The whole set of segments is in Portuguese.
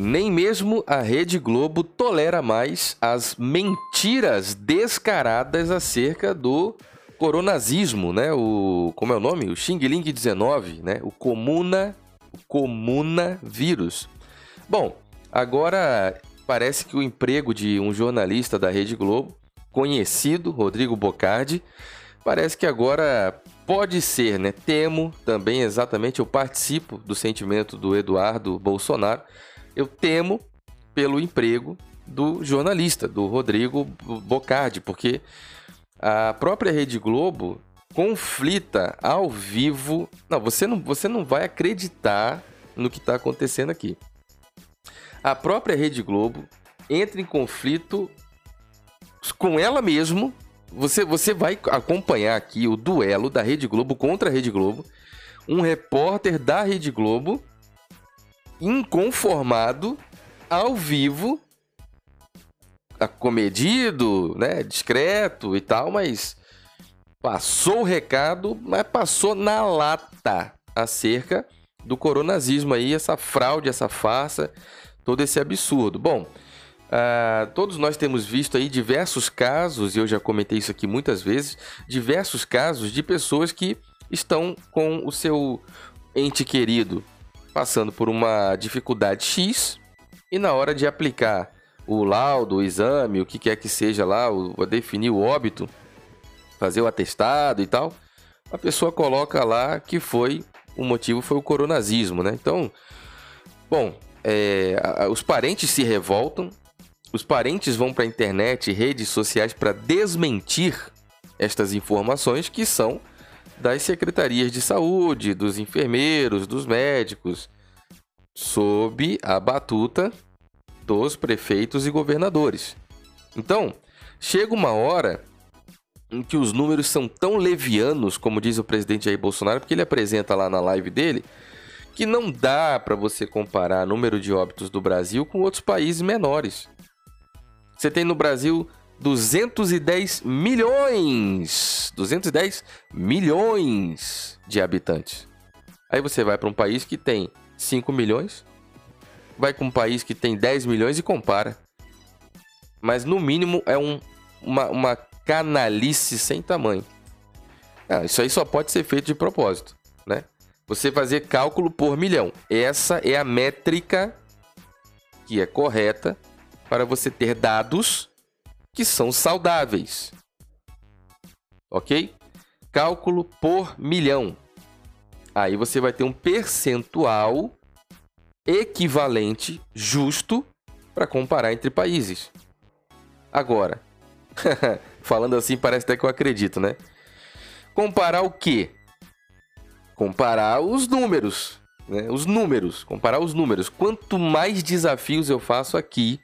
Nem mesmo a Rede Globo tolera mais as mentiras descaradas acerca do coronazismo, né? O como é o nome? O Xing Ling 19, né? O comuna o comuna vírus. Bom, agora parece que o emprego de um jornalista da Rede Globo, conhecido, Rodrigo Bocardi, parece que agora pode ser, né? Temo também exatamente, eu participo do sentimento do Eduardo Bolsonaro. Eu temo pelo emprego do jornalista, do Rodrigo Bocardi, porque a própria Rede Globo conflita ao vivo. Não, você não, você não vai acreditar no que está acontecendo aqui a própria Rede Globo entra em conflito com ela mesmo. Você, você vai acompanhar aqui o duelo da Rede Globo contra a Rede Globo. Um repórter da Rede Globo inconformado ao vivo, comedido, né, discreto e tal, mas passou o recado, mas passou na lata acerca do coronazismo aí, essa fraude, essa farsa todo esse absurdo. Bom, uh, todos nós temos visto aí diversos casos, e eu já comentei isso aqui muitas vezes, diversos casos de pessoas que estão com o seu ente querido passando por uma dificuldade X e na hora de aplicar o laudo, o exame, o que quer que seja lá, o, definir o óbito, fazer o atestado e tal, a pessoa coloca lá que foi o motivo foi o coronazismo, né? Então, bom, é, os parentes se revoltam, os parentes vão para a internet redes sociais para desmentir estas informações que são das secretarias de saúde, dos enfermeiros, dos médicos, sob a batuta dos prefeitos e governadores. Então, chega uma hora em que os números são tão levianos, como diz o presidente Jair Bolsonaro, porque ele apresenta lá na live dele, que não dá para você comparar número de óbitos do Brasil com outros países menores. Você tem no Brasil 210 milhões, 210 milhões de habitantes. Aí você vai para um país que tem 5 milhões, vai com um país que tem 10 milhões e compara. Mas no mínimo é um, uma, uma canalice sem tamanho. Ah, isso aí só pode ser feito de propósito, né? Você fazer cálculo por milhão. Essa é a métrica que é correta para você ter dados que são saudáveis. Ok? Cálculo por milhão. Aí você vai ter um percentual equivalente, justo, para comparar entre países. Agora, falando assim, parece até que eu acredito, né? Comparar o quê? comparar os números, né? Os números, comparar os números. Quanto mais desafios eu faço aqui,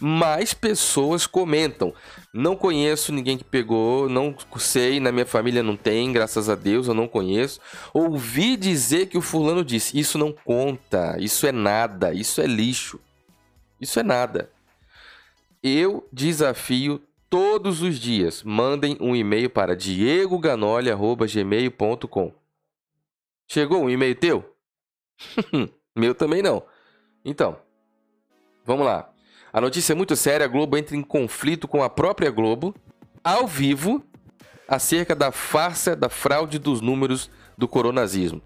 mais pessoas comentam. Não conheço ninguém que pegou, não sei, na minha família não tem, graças a Deus eu não conheço. Ouvi dizer que o fulano disse: Isso não conta, isso é nada, isso é lixo, isso é nada. Eu desafio todos os dias. Mandem um e-mail para diegoganoli.gmail.com Chegou um e-mail teu? Meu também não. Então, vamos lá. A notícia é muito séria: a Globo entra em conflito com a própria Globo, ao vivo, acerca da farsa da fraude dos números do coronazismo.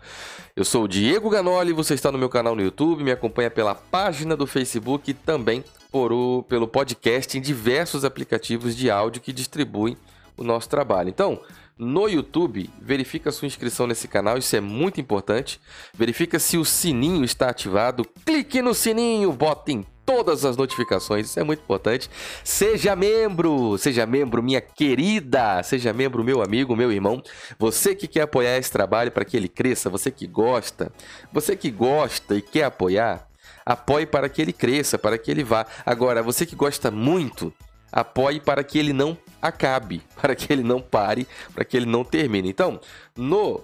Eu sou o Diego Ganoli, você está no meu canal no YouTube, me acompanha pela página do Facebook e também por o, pelo podcast em diversos aplicativos de áudio que distribuem o nosso trabalho. Então, no YouTube, verifica sua inscrição nesse canal, isso é muito importante. Verifica se o sininho está ativado. Clique no sininho, botem todas as notificações, isso é muito importante. Seja membro, seja membro, minha querida, seja membro, meu amigo, meu irmão. Você que quer apoiar esse trabalho para que ele cresça, você que gosta, você que gosta e quer apoiar, apoie para que ele cresça, para que ele vá. Agora, você que gosta muito, apoie para que ele não acabe, para que ele não pare, para que ele não termine. Então, no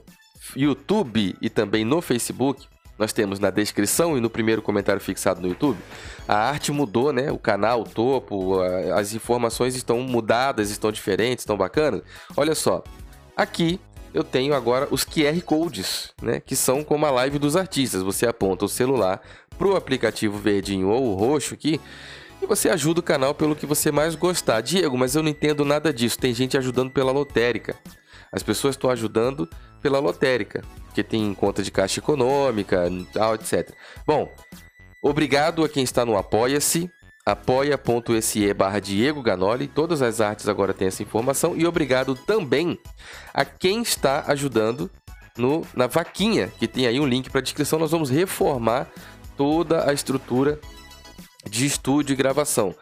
YouTube e também no Facebook, nós temos na descrição e no primeiro comentário fixado no YouTube. A arte mudou, né? O canal, o topo, as informações estão mudadas, estão diferentes, estão bacanas. Olha só, aqui eu tenho agora os QR Codes, né? Que são como a live dos artistas. Você aponta o celular pro aplicativo verdinho ou roxo aqui e você ajuda o canal pelo que você mais gostar. Diego, mas eu não entendo nada disso. Tem gente ajudando pela lotérica. As pessoas estão ajudando pela lotérica, que tem conta de caixa econômica, tal, etc. Bom, obrigado a quem está no Apoia-se, apoia.se barra Diego Ganoli. Todas as artes agora têm essa informação. E obrigado também a quem está ajudando no, na vaquinha, que tem aí um link para descrição. Nós vamos reformar toda a estrutura de estúdio e gravação.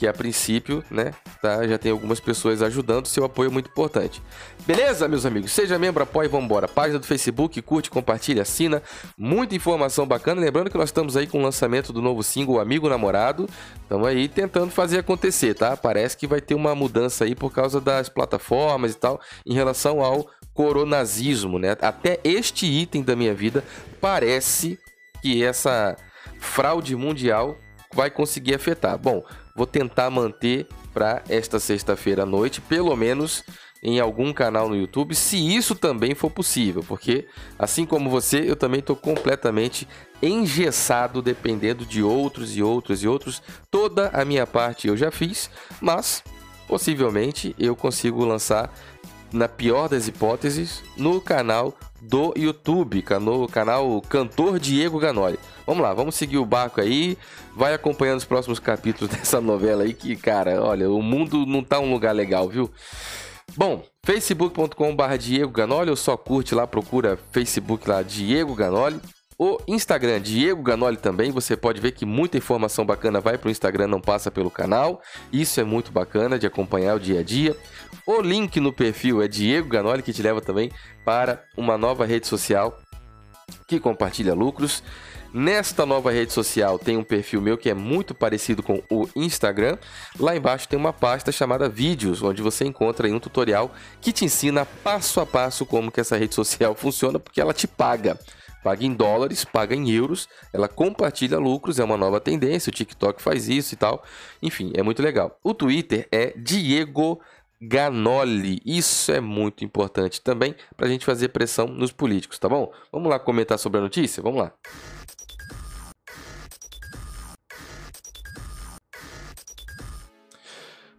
Que a princípio, né, tá, já tem algumas pessoas ajudando, seu apoio é muito importante. Beleza, meus amigos? Seja membro, apoie, vambora. Página do Facebook, curte, compartilha, assina. Muita informação bacana. Lembrando que nós estamos aí com o lançamento do novo single Amigo Namorado. Estamos aí tentando fazer acontecer, tá? Parece que vai ter uma mudança aí por causa das plataformas e tal, em relação ao coronazismo, né? Até este item da minha vida parece que essa fraude mundial vai conseguir afetar. Bom, vou tentar manter para esta sexta-feira à noite, pelo menos em algum canal no YouTube, se isso também for possível, porque assim como você, eu também estou completamente engessado dependendo de outros e outros e outros. Toda a minha parte eu já fiz, mas possivelmente eu consigo lançar na pior das hipóteses no canal do YouTube, no canal Cantor Diego Ganoli. Vamos lá, vamos seguir o barco aí. Vai acompanhando os próximos capítulos dessa novela aí que, cara, olha, o mundo não tá um lugar legal, viu? Bom, facebook.com.br Diego Ganoli, ou só curte lá, procura Facebook lá, Diego Ganoli. O Instagram, Diego Ganoli também, você pode ver que muita informação bacana vai para o Instagram, não passa pelo canal. Isso é muito bacana de acompanhar o dia a dia. O link no perfil é Diego Ganoli, que te leva também para uma nova rede social que compartilha lucros. Nesta nova rede social tem um perfil meu que é muito parecido com o Instagram. Lá embaixo tem uma pasta chamada Vídeos, onde você encontra um tutorial que te ensina passo a passo como que essa rede social funciona, porque ela te paga paga em dólares, paga em euros, ela compartilha lucros, é uma nova tendência, o TikTok faz isso e tal. Enfim, é muito legal. O Twitter é Diego Ganoli. Isso é muito importante também para a gente fazer pressão nos políticos, tá bom? Vamos lá comentar sobre a notícia? Vamos lá.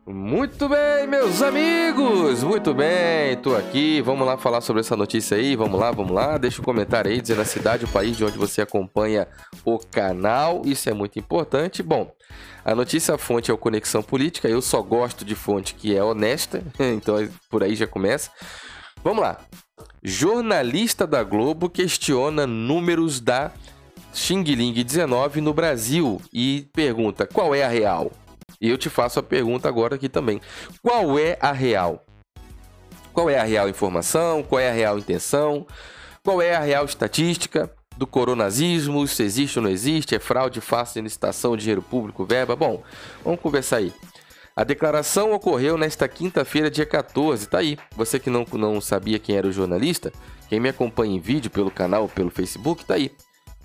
Muito bem, meus amigos! Muito bem, tô aqui. Vamos lá falar sobre essa notícia aí. Vamos lá, vamos lá. Deixa um comentário aí dizendo a cidade, o país de onde você acompanha o canal. Isso é muito importante. Bom, a notícia fonte é o Conexão Política. Eu só gosto de fonte que é honesta, então por aí já começa. Vamos lá. Jornalista da Globo questiona números da Xing Ling 19 no Brasil e pergunta: qual é a real? E eu te faço a pergunta agora aqui também. Qual é a real? Qual é a real informação? Qual é a real intenção? Qual é a real estatística do coronazismo? Se existe ou não existe? É fraude, fácil licitação, dinheiro público, verba? Bom, vamos conversar aí. A declaração ocorreu nesta quinta-feira, dia 14. Tá aí. Você que não, não sabia quem era o jornalista, quem me acompanha em vídeo pelo canal, pelo Facebook, tá aí.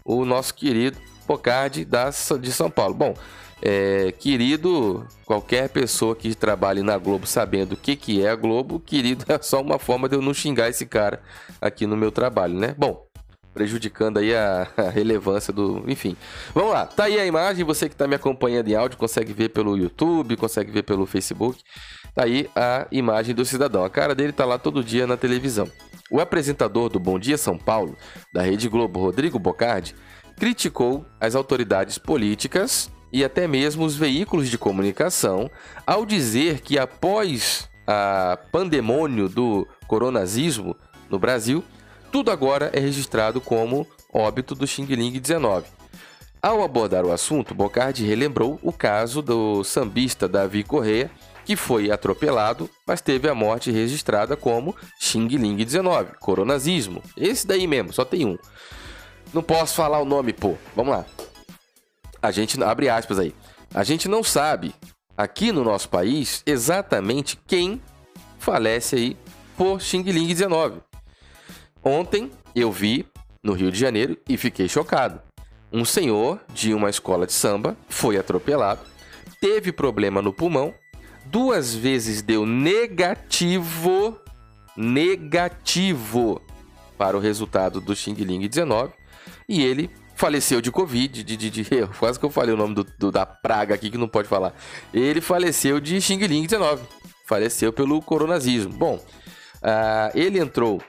O nosso querido Pocardi da, de São Paulo. Bom, é, querido, qualquer pessoa que trabalhe na Globo sabendo o que, que é a Globo, querido, é só uma forma de eu não xingar esse cara aqui no meu trabalho, né? Bom, prejudicando aí a, a, relevância do. Enfim. Vamos lá, tá aí a imagem. Você que está me acompanhando em áudio consegue ver pelo YouTube, consegue ver pelo Facebook. Tá aí a imagem do cidadão. A cara dele tá lá todo dia na televisão. O apresentador do Bom Dia São Paulo, da Rede Globo, Rodrigo Bocardi, criticou as autoridades políticas e até mesmo os veículos de comunicação ao dizer que após a pandemônio do coronazismo no Brasil, tudo agora é registrado como óbito do Xing Ling 19. Ao abordar o assunto, Bocardi relembrou o caso do sambista Davi Correa, que foi atropelado, mas teve a morte registrada como Xing Ling 19, coronazismo. Esse daí mesmo, só tem um. Não posso falar o nome, pô. Vamos lá a gente abre aspas aí. A gente não sabe aqui no nosso país exatamente quem falece aí por Xing Ling 19. Ontem eu vi no Rio de Janeiro e fiquei chocado. Um senhor de uma escola de samba foi atropelado, teve problema no pulmão, duas vezes deu negativo, negativo para o resultado do Xing Ling 19 e ele faleceu de Covid, de, de, de quase que eu falei o nome do, do, da praga aqui que não pode falar. Ele faleceu de Xing Ling 19, faleceu pelo coronazismo. Bom, uh, ele entrou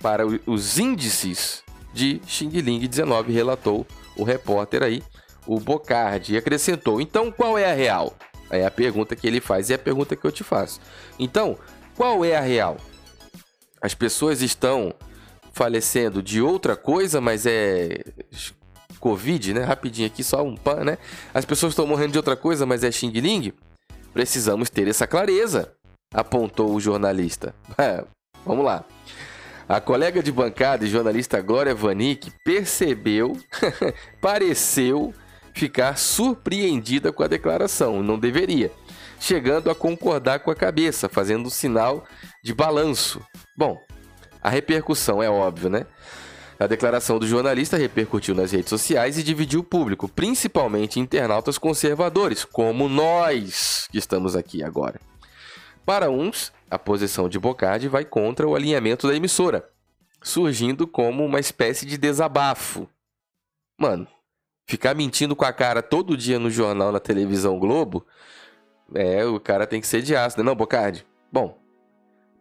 para os índices de Xing Ling 19, relatou o repórter aí, o Bocardi, e acrescentou: então qual é a real? É a pergunta que ele faz e é a pergunta que eu te faço. Então, qual é a real? As pessoas estão falecendo de outra coisa, mas é Covid, né? Rapidinho aqui, só um pan, né? As pessoas estão morrendo de outra coisa, mas é Xing Ling? Precisamos ter essa clareza, apontou o jornalista. É, vamos lá. A colega de bancada e jornalista Glória Vanik percebeu, pareceu ficar surpreendida com a declaração, não deveria, chegando a concordar com a cabeça, fazendo um sinal de balanço. Bom, a repercussão é óbvio, né? A declaração do jornalista repercutiu nas redes sociais e dividiu o público, principalmente internautas conservadores, como nós que estamos aqui agora. Para uns, a posição de Bocardi vai contra o alinhamento da emissora, surgindo como uma espécie de desabafo. Mano, ficar mentindo com a cara todo dia no jornal, na televisão Globo, é, o cara tem que ser de aço, né? Não, Bocardi? Bom,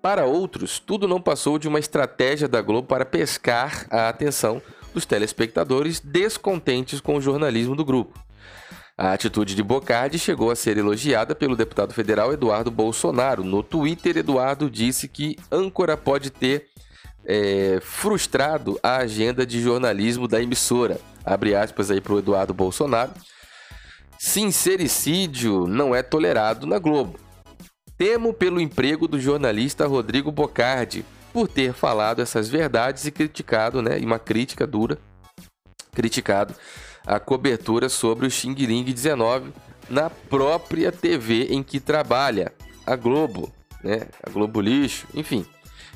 para outros, tudo não passou de uma estratégia da Globo para pescar a atenção dos telespectadores descontentes com o jornalismo do grupo. A atitude de Bocardi chegou a ser elogiada pelo deputado federal Eduardo Bolsonaro. No Twitter, Eduardo disse que âncora pode ter é, frustrado a agenda de jornalismo da emissora. Abre aspas aí para o Eduardo Bolsonaro. Sincericídio não é tolerado na Globo. Temo pelo emprego do jornalista Rodrigo Bocardi por ter falado essas verdades e criticado, né, uma crítica dura, criticado a cobertura sobre o Xing Ling 19 na própria TV em que trabalha, a Globo, né? A Globo Lixo, enfim.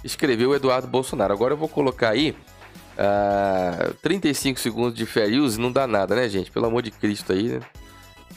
Escreveu Eduardo Bolsonaro. Agora eu vou colocar aí uh, ah, 35 segundos de fair use, não dá nada, né, gente? Pelo amor de Cristo aí, né?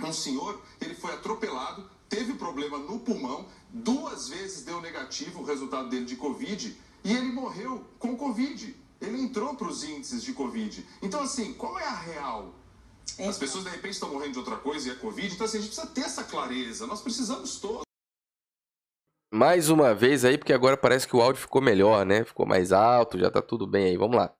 um senhor, ele foi atropelado, teve problema no pulmão, duas vezes deu negativo o resultado dele de Covid e ele morreu com Covid. Ele entrou para os índices de Covid. Então, assim, qual é a real? Então. As pessoas de repente estão morrendo de outra coisa e é Covid, então assim, a gente precisa ter essa clareza. Nós precisamos todos. Mais uma vez aí, porque agora parece que o áudio ficou melhor, né? Ficou mais alto, já tá tudo bem aí. Vamos lá.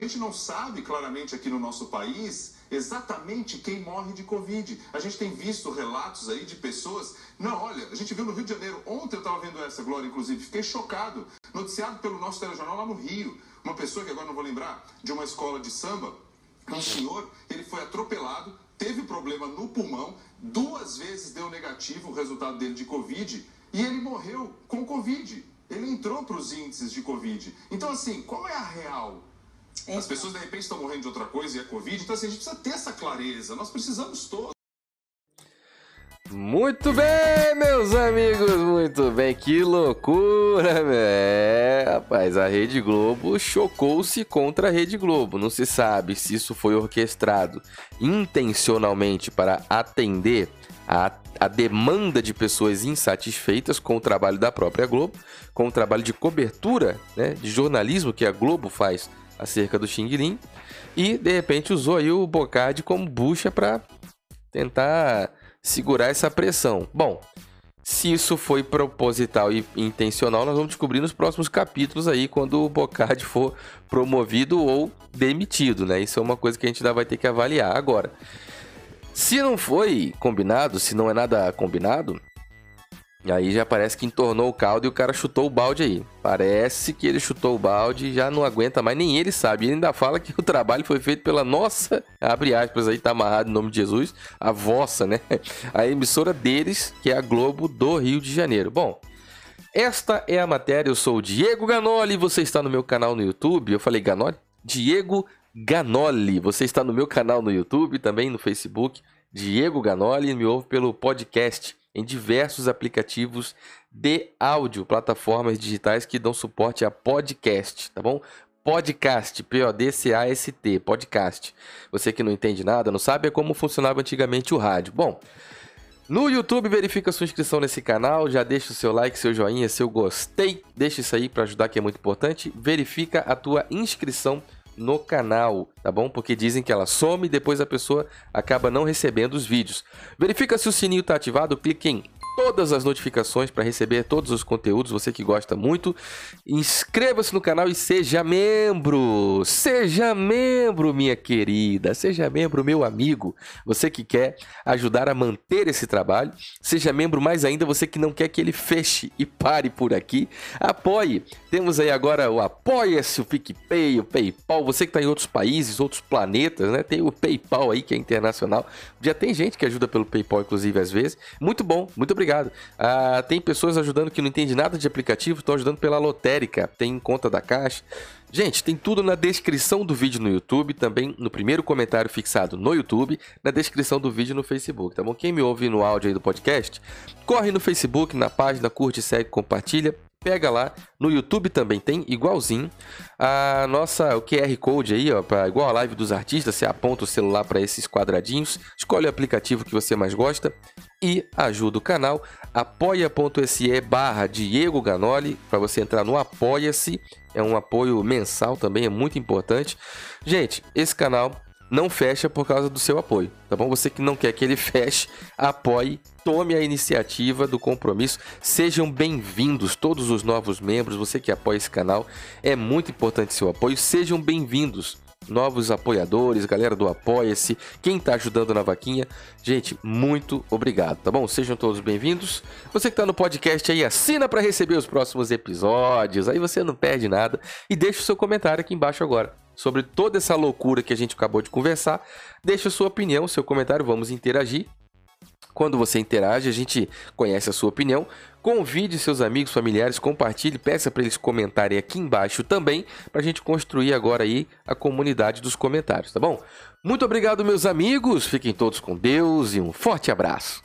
A gente não sabe claramente aqui no nosso país exatamente quem morre de Covid. A gente tem visto relatos aí de pessoas. Não, olha, a gente viu no Rio de Janeiro. Ontem eu estava vendo essa, Glória, inclusive, fiquei chocado. Noticiado pelo nosso telejornal lá no Rio. Uma pessoa que agora não vou lembrar, de uma escola de samba. Um senhor, ele foi atropelado, teve problema no pulmão, duas vezes deu negativo o resultado dele de Covid e ele morreu com Covid. Ele entrou para os índices de Covid. Então, assim, qual é a real? É. As pessoas de repente estão morrendo de outra coisa e é Covid, então assim, a gente precisa ter essa clareza. Nós precisamos todos. Muito bem, meus amigos, muito bem. Que loucura, é, rapaz. A Rede Globo chocou-se contra a Rede Globo. Não se sabe se isso foi orquestrado intencionalmente para atender a, a demanda de pessoas insatisfeitas com o trabalho da própria Globo, com o trabalho de cobertura, né, de jornalismo que a Globo faz acerca do Xing Ling e de repente usou aí o Bocardi como bucha para tentar segurar essa pressão. Bom, se isso foi proposital e intencional, nós vamos descobrir nos próximos capítulos aí quando o Bocardi for promovido ou demitido, né? Isso é uma coisa que a gente ainda vai ter que avaliar agora. Se não foi combinado, se não é nada combinado, Aí já parece que entornou o caldo e o cara chutou o balde aí. Parece que ele chutou o balde e já não aguenta mais, nem ele sabe. Ele ainda fala que o trabalho foi feito pela nossa, abre aspas aí, tá amarrado em nome de Jesus, a vossa, né? A emissora deles, que é a Globo do Rio de Janeiro. Bom, esta é a matéria. Eu sou o Diego Ganoli, você está no meu canal no YouTube. Eu falei Ganoli? Diego Ganoli. Você está no meu canal no YouTube, também no Facebook. Diego Ganoli, me ouve pelo podcast em diversos aplicativos de áudio, plataformas digitais que dão suporte a podcast, tá bom? Podcast, P-O-D-C-A-S-T, podcast. Você que não entende nada, não sabe, é como funcionava antigamente o rádio. Bom, no YouTube, verifica sua inscrição nesse canal, já deixa o seu like, seu joinha, seu gostei, deixa isso aí para ajudar que é muito importante. Verifica a tua inscrição no canal, tá bom? Porque dizem que ela some e depois a pessoa acaba não recebendo os vídeos. Verifica se o sininho está ativado, clique em todas as notificações para receber todos os conteúdos, você que gosta muito. Inscreva-se no canal e seja membro! Seja membro, minha querida! Seja membro, meu amigo! Você que quer ajudar a manter esse trabalho, seja membro mais ainda, você que não quer que ele feche e pare por aqui, apoie! Temos aí agora o Apoia-se, o PicPay, o PayPal, você que está em outros países, outros planetas, né? Tem o PayPal aí que é internacional. Já tem gente que ajuda pelo PayPal, inclusive, às vezes. Muito bom, muito obrigado obrigado. Ah, tem pessoas ajudando que não entende nada de aplicativo, estão ajudando pela lotérica, tem conta da Caixa. Gente, tem tudo na descrição do vídeo no YouTube, também no primeiro comentário fixado no YouTube, na descrição do vídeo no Facebook, tá bom? Quem me ouve no áudio aí do podcast, corre no Facebook, na página, curte, segue, compartilha pega lá. No YouTube também tem, igualzinho. A nossa, o QR Code aí, ó, pra, igual a live dos artistas, você aponta o celular para esses quadradinhos, escolhe o aplicativo que você mais gosta e ajuda o canal. apoia.se barra Diego Ganoli, para você entrar no Apoia-se. É um apoio mensal também, é muito importante. Gente, esse canal não fecha por causa do seu apoio, tá bom? Você que não quer que ele feche, apoie, tome a iniciativa do compromisso. Sejam bem-vindos todos os novos membros, você que apoia esse canal, é muito importante seu apoio. Sejam bem-vindos novos apoiadores, galera do Apoia-se, quem está ajudando na vaquinha. Gente, muito obrigado, tá bom? Sejam todos bem-vindos. Você que está no podcast aí, assina para receber os próximos episódios, aí você não perde nada. E deixa o seu comentário aqui embaixo agora sobre toda essa loucura que a gente acabou de conversar. Deixa a sua opinião, seu comentário, vamos interagir. Quando você interage, a gente conhece a sua opinião. Convide seus amigos, familiares, compartilhe, peça para eles comentarem aqui embaixo também, para a gente construir agora aí a comunidade dos comentários, tá bom? Muito obrigado, meus amigos. Fiquem todos com Deus e um forte abraço.